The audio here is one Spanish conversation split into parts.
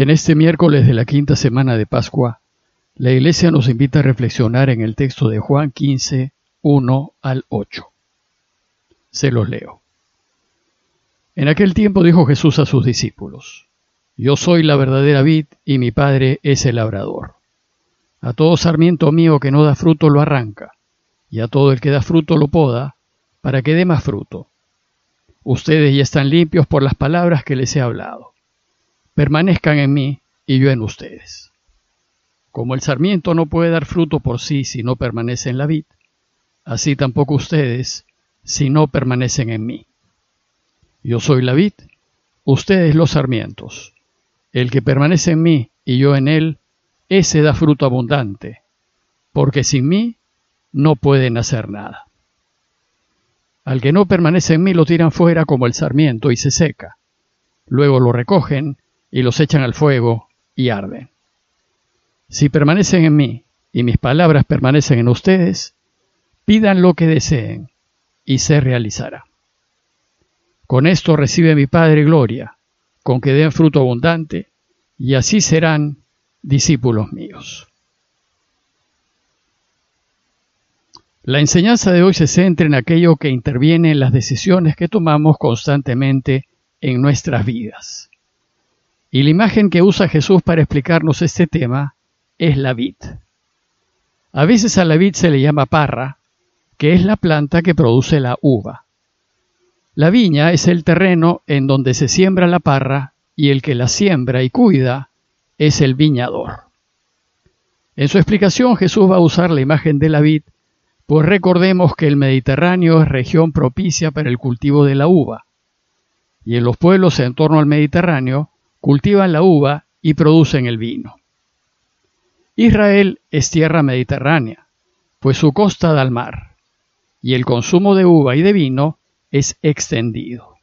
En este miércoles de la quinta semana de Pascua, la Iglesia nos invita a reflexionar en el texto de Juan 15, 1 al 8. Se los leo. En aquel tiempo dijo Jesús a sus discípulos, Yo soy la verdadera vid y mi Padre es el labrador. A todo sarmiento mío que no da fruto lo arranca, y a todo el que da fruto lo poda, para que dé más fruto. Ustedes ya están limpios por las palabras que les he hablado permanezcan en mí y yo en ustedes. Como el sarmiento no puede dar fruto por sí si no permanece en la vid, así tampoco ustedes si no permanecen en mí. Yo soy la vid, ustedes los sarmientos. El que permanece en mí y yo en él, ese da fruto abundante, porque sin mí no pueden hacer nada. Al que no permanece en mí lo tiran fuera como el sarmiento y se seca. Luego lo recogen y los echan al fuego y arden. Si permanecen en mí y mis palabras permanecen en ustedes, pidan lo que deseen y se realizará. Con esto recibe mi Padre gloria, con que den fruto abundante, y así serán discípulos míos. La enseñanza de hoy se centra en aquello que interviene en las decisiones que tomamos constantemente en nuestras vidas. Y la imagen que usa Jesús para explicarnos este tema es la vid. A veces a la vid se le llama parra, que es la planta que produce la uva. La viña es el terreno en donde se siembra la parra y el que la siembra y cuida es el viñador. En su explicación Jesús va a usar la imagen de la vid, pues recordemos que el Mediterráneo es región propicia para el cultivo de la uva, y en los pueblos en torno al Mediterráneo cultivan la uva y producen el vino. Israel es tierra mediterránea, pues su costa da al mar, y el consumo de uva y de vino es extendido.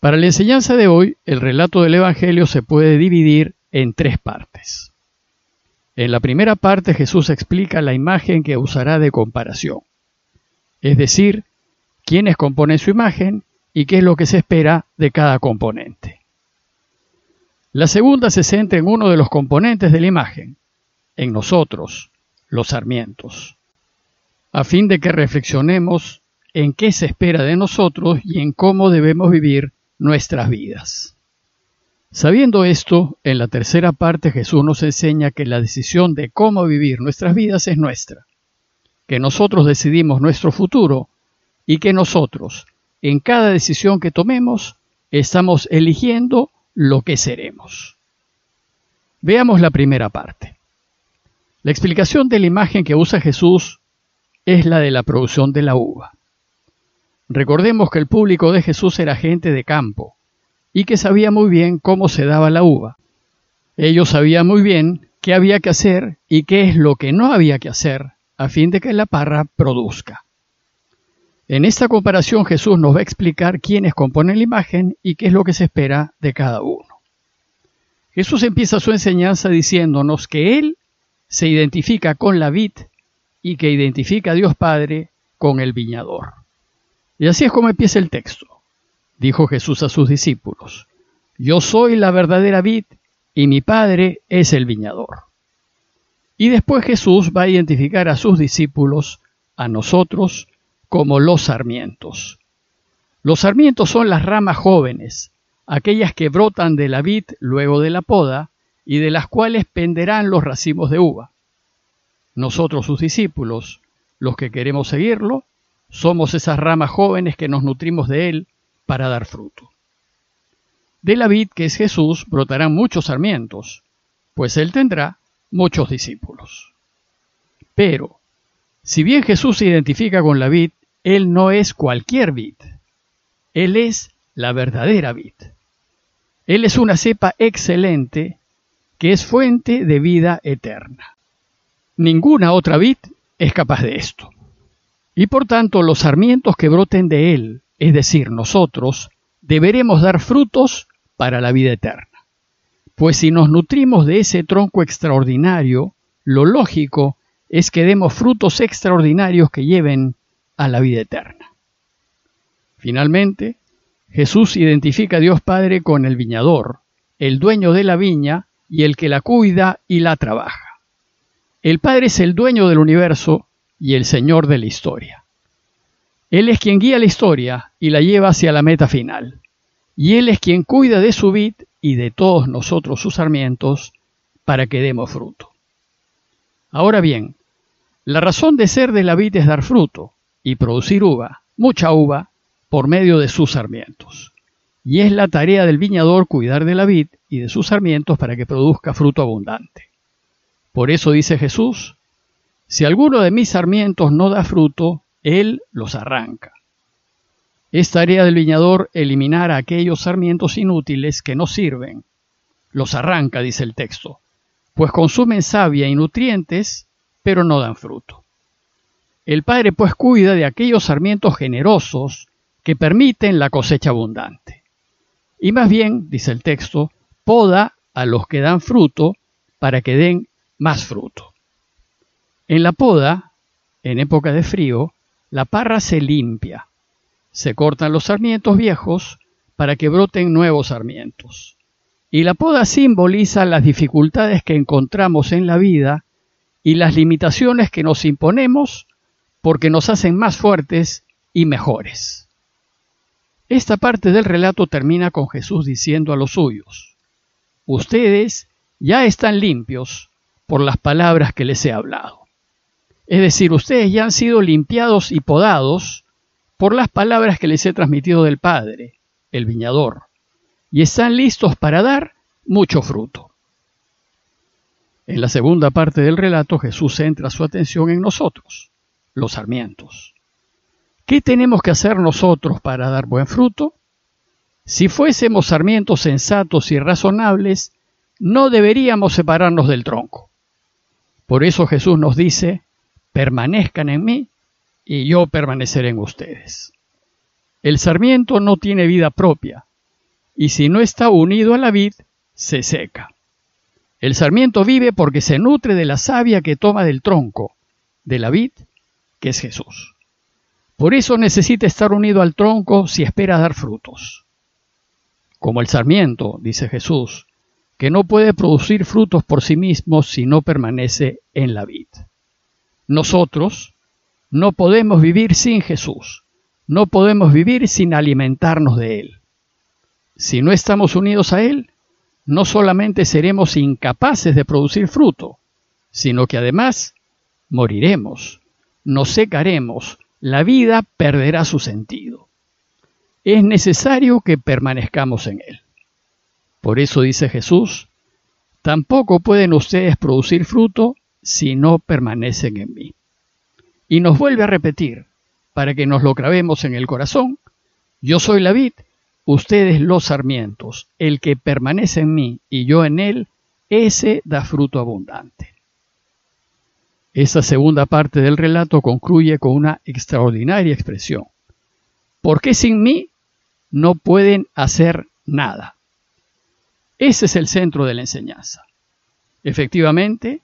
Para la enseñanza de hoy, el relato del Evangelio se puede dividir en tres partes. En la primera parte Jesús explica la imagen que usará de comparación, es decir, quiénes componen su imagen y qué es lo que se espera de cada componente. La segunda se centra en uno de los componentes de la imagen, en nosotros, los sarmientos, a fin de que reflexionemos en qué se espera de nosotros y en cómo debemos vivir nuestras vidas. Sabiendo esto, en la tercera parte Jesús nos enseña que la decisión de cómo vivir nuestras vidas es nuestra, que nosotros decidimos nuestro futuro y que nosotros, en cada decisión que tomemos, estamos eligiendo lo que seremos. Veamos la primera parte. La explicación de la imagen que usa Jesús es la de la producción de la uva. Recordemos que el público de Jesús era gente de campo y que sabía muy bien cómo se daba la uva. Ellos sabían muy bien qué había que hacer y qué es lo que no había que hacer a fin de que la parra produzca. En esta comparación Jesús nos va a explicar quiénes componen la imagen y qué es lo que se espera de cada uno. Jesús empieza su enseñanza diciéndonos que Él se identifica con la vid y que identifica a Dios Padre con el viñador. Y así es como empieza el texto. Dijo Jesús a sus discípulos, Yo soy la verdadera vid y mi Padre es el viñador. Y después Jesús va a identificar a sus discípulos, a nosotros, como los sarmientos. Los sarmientos son las ramas jóvenes, aquellas que brotan de la vid luego de la poda y de las cuales penderán los racimos de uva. Nosotros, sus discípulos, los que queremos seguirlo, somos esas ramas jóvenes que nos nutrimos de él para dar fruto. De la vid que es Jesús brotarán muchos sarmientos, pues él tendrá muchos discípulos. Pero, si bien Jesús se identifica con la vid, él no es cualquier vid. Él es la verdadera vid. Él es una cepa excelente que es fuente de vida eterna. Ninguna otra vid es capaz de esto. Y por tanto los sarmientos que broten de él, es decir, nosotros, deberemos dar frutos para la vida eterna. Pues si nos nutrimos de ese tronco extraordinario, lo lógico es que demos frutos extraordinarios que lleven a la vida eterna. Finalmente, Jesús identifica a Dios Padre con el viñador el dueño de la viña y el que la cuida y la trabaja. El Padre es el dueño del universo y el Señor de la historia. Él es quien guía la historia y la lleva hacia la meta final. Y Él es quien cuida de su vid y de todos nosotros sus sarmientos para que demos fruto. Ahora bien, la razón de ser de la vid es dar fruto y producir uva, mucha uva, por medio de sus sarmientos. Y es la tarea del viñador cuidar de la vid y de sus sarmientos para que produzca fruto abundante. Por eso dice Jesús, si alguno de mis sarmientos no da fruto, él los arranca. Es tarea del viñador eliminar aquellos sarmientos inútiles que no sirven. Los arranca, dice el texto, pues consumen savia y nutrientes, pero no dan fruto. El Padre pues cuida de aquellos sarmientos generosos que permiten la cosecha abundante. Y más bien, dice el texto, poda a los que dan fruto para que den más fruto. En la poda, en época de frío, la parra se limpia, se cortan los sarmientos viejos para que broten nuevos sarmientos. Y la poda simboliza las dificultades que encontramos en la vida y las limitaciones que nos imponemos porque nos hacen más fuertes y mejores. Esta parte del relato termina con Jesús diciendo a los suyos, Ustedes ya están limpios por las palabras que les he hablado. Es decir, ustedes ya han sido limpiados y podados por las palabras que les he transmitido del Padre, el viñador, y están listos para dar mucho fruto. En la segunda parte del relato Jesús centra su atención en nosotros, los sarmientos. ¿Qué tenemos que hacer nosotros para dar buen fruto? Si fuésemos sarmientos sensatos y razonables, no deberíamos separarnos del tronco. Por eso Jesús nos dice, permanezcan en mí y yo permaneceré en ustedes. El sarmiento no tiene vida propia, y si no está unido a la vid, se seca. El sarmiento vive porque se nutre de la savia que toma del tronco, de la vid, que es Jesús. Por eso necesita estar unido al tronco si espera dar frutos. Como el sarmiento, dice Jesús, que no puede producir frutos por sí mismo si no permanece en la vid. Nosotros no podemos vivir sin Jesús, no podemos vivir sin alimentarnos de Él. Si no estamos unidos a Él, no solamente seremos incapaces de producir fruto, sino que además moriremos, nos secaremos, la vida perderá su sentido. Es necesario que permanezcamos en Él. Por eso dice Jesús, tampoco pueden ustedes producir fruto si no permanecen en mí. Y nos vuelve a repetir, para que nos lo grabemos en el corazón, yo soy la vid, ustedes los sarmientos, el que permanece en mí y yo en él, ese da fruto abundante. Esta segunda parte del relato concluye con una extraordinaria expresión. Porque sin mí no pueden hacer nada. Ese es el centro de la enseñanza. Efectivamente,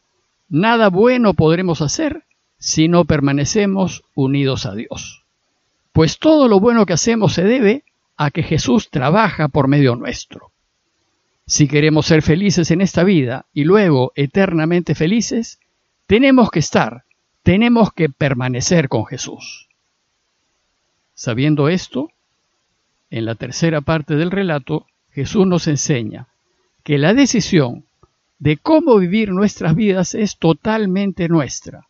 Nada bueno podremos hacer si no permanecemos unidos a Dios. Pues todo lo bueno que hacemos se debe a que Jesús trabaja por medio nuestro. Si queremos ser felices en esta vida y luego eternamente felices, tenemos que estar, tenemos que permanecer con Jesús. Sabiendo esto, en la tercera parte del relato, Jesús nos enseña que la decisión de cómo vivir nuestras vidas es totalmente nuestra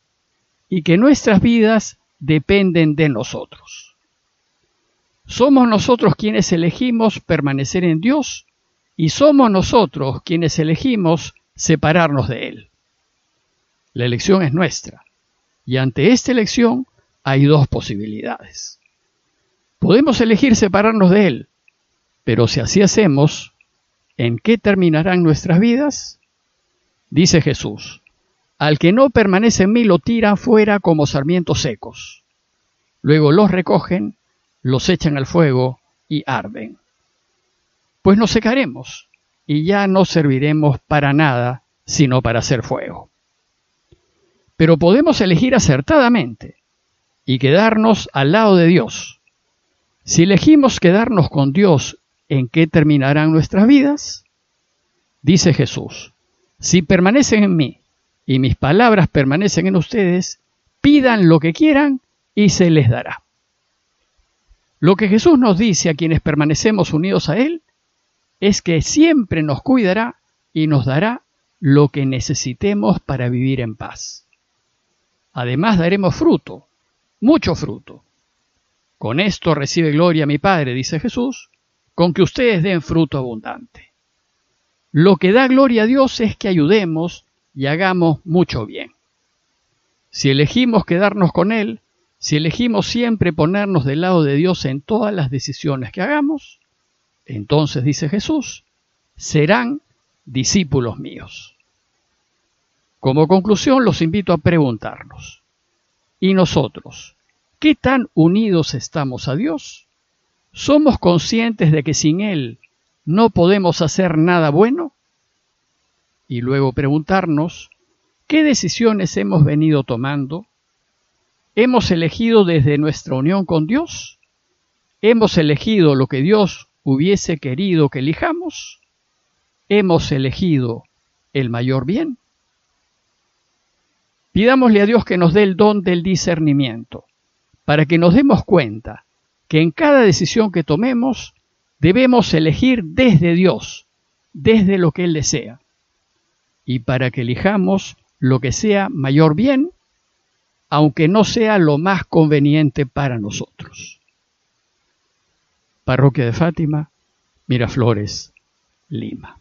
y que nuestras vidas dependen de nosotros. Somos nosotros quienes elegimos permanecer en Dios y somos nosotros quienes elegimos separarnos de Él. La elección es nuestra y ante esta elección hay dos posibilidades. Podemos elegir separarnos de Él, pero si así hacemos, ¿en qué terminarán nuestras vidas? Dice Jesús, al que no permanece en mí lo tiran fuera como sarmientos secos. Luego los recogen, los echan al fuego y arden. Pues nos secaremos y ya no serviremos para nada sino para hacer fuego. Pero podemos elegir acertadamente y quedarnos al lado de Dios. Si elegimos quedarnos con Dios, ¿en qué terminarán nuestras vidas? Dice Jesús, si permanecen en mí y mis palabras permanecen en ustedes, pidan lo que quieran y se les dará. Lo que Jesús nos dice a quienes permanecemos unidos a Él es que siempre nos cuidará y nos dará lo que necesitemos para vivir en paz. Además daremos fruto, mucho fruto. Con esto recibe gloria mi Padre, dice Jesús, con que ustedes den fruto abundante. Lo que da gloria a Dios es que ayudemos y hagamos mucho bien. Si elegimos quedarnos con Él, si elegimos siempre ponernos del lado de Dios en todas las decisiones que hagamos, entonces, dice Jesús, serán discípulos míos. Como conclusión, los invito a preguntarnos, ¿y nosotros? ¿Qué tan unidos estamos a Dios? ¿Somos conscientes de que sin Él no podemos hacer nada bueno? Y luego preguntarnos, ¿qué decisiones hemos venido tomando? ¿Hemos elegido desde nuestra unión con Dios? ¿Hemos elegido lo que Dios hubiese querido que elijamos? ¿Hemos elegido el mayor bien? Pidámosle a Dios que nos dé el don del discernimiento, para que nos demos cuenta que en cada decisión que tomemos debemos elegir desde Dios, desde lo que Él desea, y para que elijamos lo que sea mayor bien aunque no sea lo más conveniente para nosotros. Parroquia de Fátima, Miraflores, Lima.